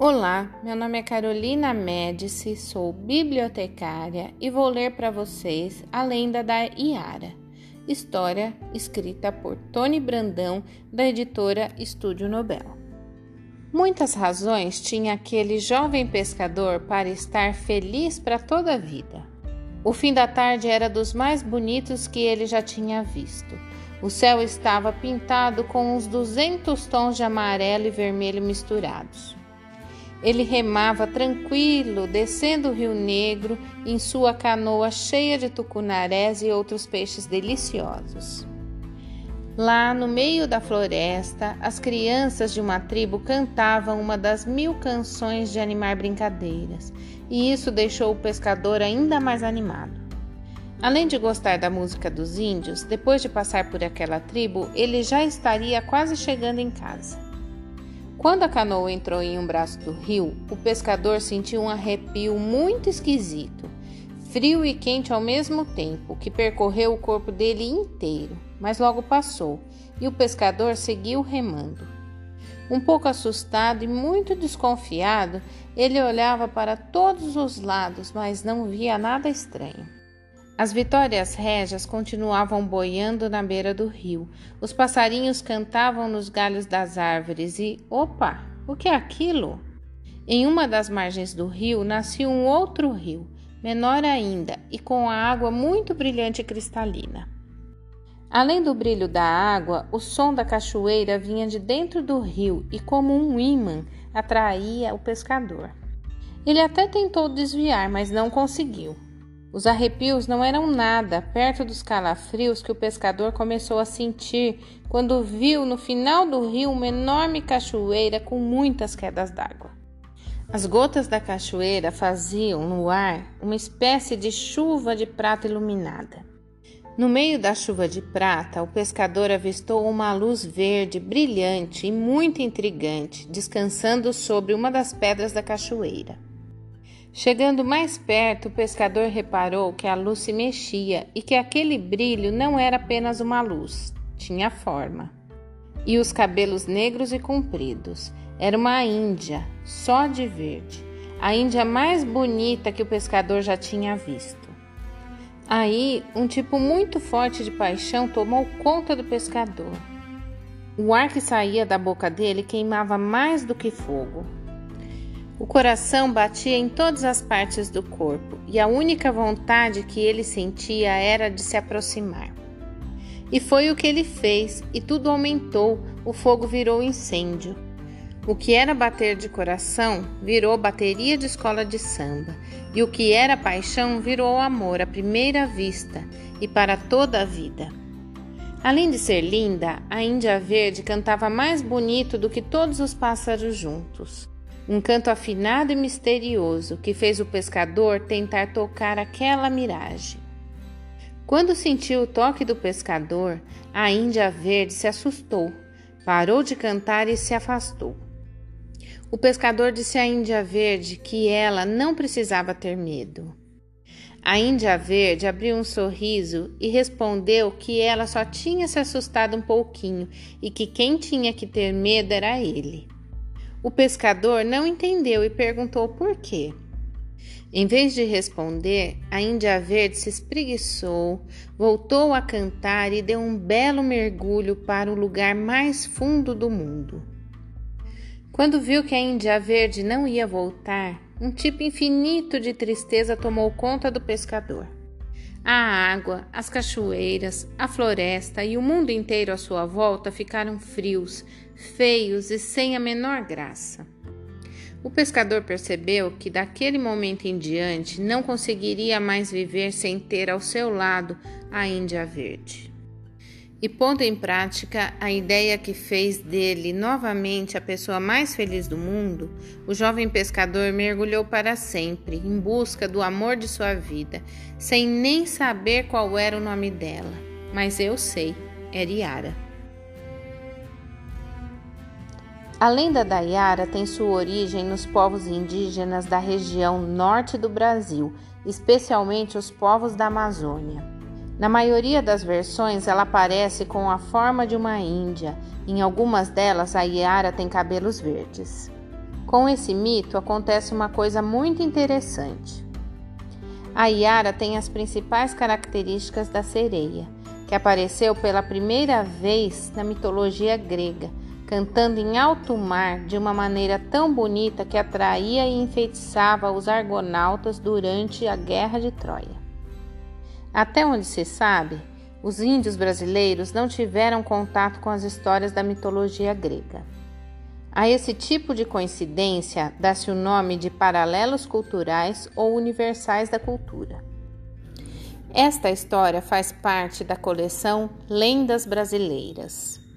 Olá, meu nome é Carolina Médici, sou bibliotecária e vou ler para vocês a lenda da Iara, história escrita por Tony Brandão, da editora Estúdio Nobel. Muitas razões tinha aquele jovem pescador para estar feliz para toda a vida. O fim da tarde era dos mais bonitos que ele já tinha visto. O céu estava pintado com uns 200 tons de amarelo e vermelho misturados. Ele remava tranquilo, descendo o Rio Negro em sua canoa cheia de tucunarés e outros peixes deliciosos. Lá no meio da floresta, as crianças de uma tribo cantavam uma das mil canções de animar brincadeiras, e isso deixou o pescador ainda mais animado. Além de gostar da música dos índios, depois de passar por aquela tribo, ele já estaria quase chegando em casa. Quando a canoa entrou em um braço do rio, o pescador sentiu um arrepio muito esquisito, frio e quente ao mesmo tempo, que percorreu o corpo dele inteiro, mas logo passou e o pescador seguiu remando. Um pouco assustado e muito desconfiado, ele olhava para todos os lados, mas não via nada estranho. As vitórias régias continuavam boiando na beira do rio. Os passarinhos cantavam nos galhos das árvores e, opa, o que é aquilo? Em uma das margens do rio nascia um outro rio, menor ainda e com a água muito brilhante e cristalina. Além do brilho da água, o som da cachoeira vinha de dentro do rio e, como um ímã, atraía o pescador. Ele até tentou desviar, mas não conseguiu. Os arrepios não eram nada perto dos calafrios que o pescador começou a sentir quando viu no final do rio uma enorme cachoeira com muitas quedas d'água. As gotas da cachoeira faziam no ar uma espécie de chuva de prata iluminada. No meio da chuva de prata, o pescador avistou uma luz verde brilhante e muito intrigante descansando sobre uma das pedras da cachoeira. Chegando mais perto, o pescador reparou que a luz se mexia e que aquele brilho não era apenas uma luz, tinha forma. E os cabelos negros e compridos. Era uma índia, só de verde, a índia mais bonita que o pescador já tinha visto. Aí, um tipo muito forte de paixão tomou conta do pescador. O ar que saía da boca dele queimava mais do que fogo. O coração batia em todas as partes do corpo e a única vontade que ele sentia era de se aproximar. E foi o que ele fez, e tudo aumentou, o fogo virou incêndio. O que era bater de coração virou bateria de escola de samba, e o que era paixão virou amor à primeira vista e para toda a vida. Além de ser linda, a Índia Verde cantava mais bonito do que todos os pássaros juntos um canto afinado e misterioso que fez o pescador tentar tocar aquela miragem. Quando sentiu o toque do pescador, a Índia Verde se assustou, parou de cantar e se afastou. O pescador disse à Índia Verde que ela não precisava ter medo. A Índia Verde abriu um sorriso e respondeu que ela só tinha se assustado um pouquinho e que quem tinha que ter medo era ele. O pescador não entendeu e perguntou por quê. Em vez de responder, a Índia Verde se espreguiçou, voltou a cantar e deu um belo mergulho para o lugar mais fundo do mundo. Quando viu que a Índia Verde não ia voltar, um tipo infinito de tristeza tomou conta do pescador. A água, as cachoeiras, a floresta e o mundo inteiro à sua volta ficaram frios, feios e sem a menor graça. O pescador percebeu que daquele momento em diante não conseguiria mais viver sem ter ao seu lado a Índia Verde e pondo em prática a ideia que fez dele novamente a pessoa mais feliz do mundo, o jovem pescador mergulhou para sempre em busca do amor de sua vida, sem nem saber qual era o nome dela. Mas eu sei, era Yara. A lenda da Yara tem sua origem nos povos indígenas da região norte do Brasil, especialmente os povos da Amazônia. Na maioria das versões, ela aparece com a forma de uma índia. Em algumas delas, a Yara tem cabelos verdes. Com esse mito acontece uma coisa muito interessante. A Iara tem as principais características da sereia, que apareceu pela primeira vez na mitologia grega, cantando em alto mar de uma maneira tão bonita que atraía e enfeitiçava os argonautas durante a Guerra de Troia. Até onde se sabe, os índios brasileiros não tiveram contato com as histórias da mitologia grega. A esse tipo de coincidência dá-se o nome de paralelos culturais ou universais da cultura. Esta história faz parte da coleção Lendas Brasileiras.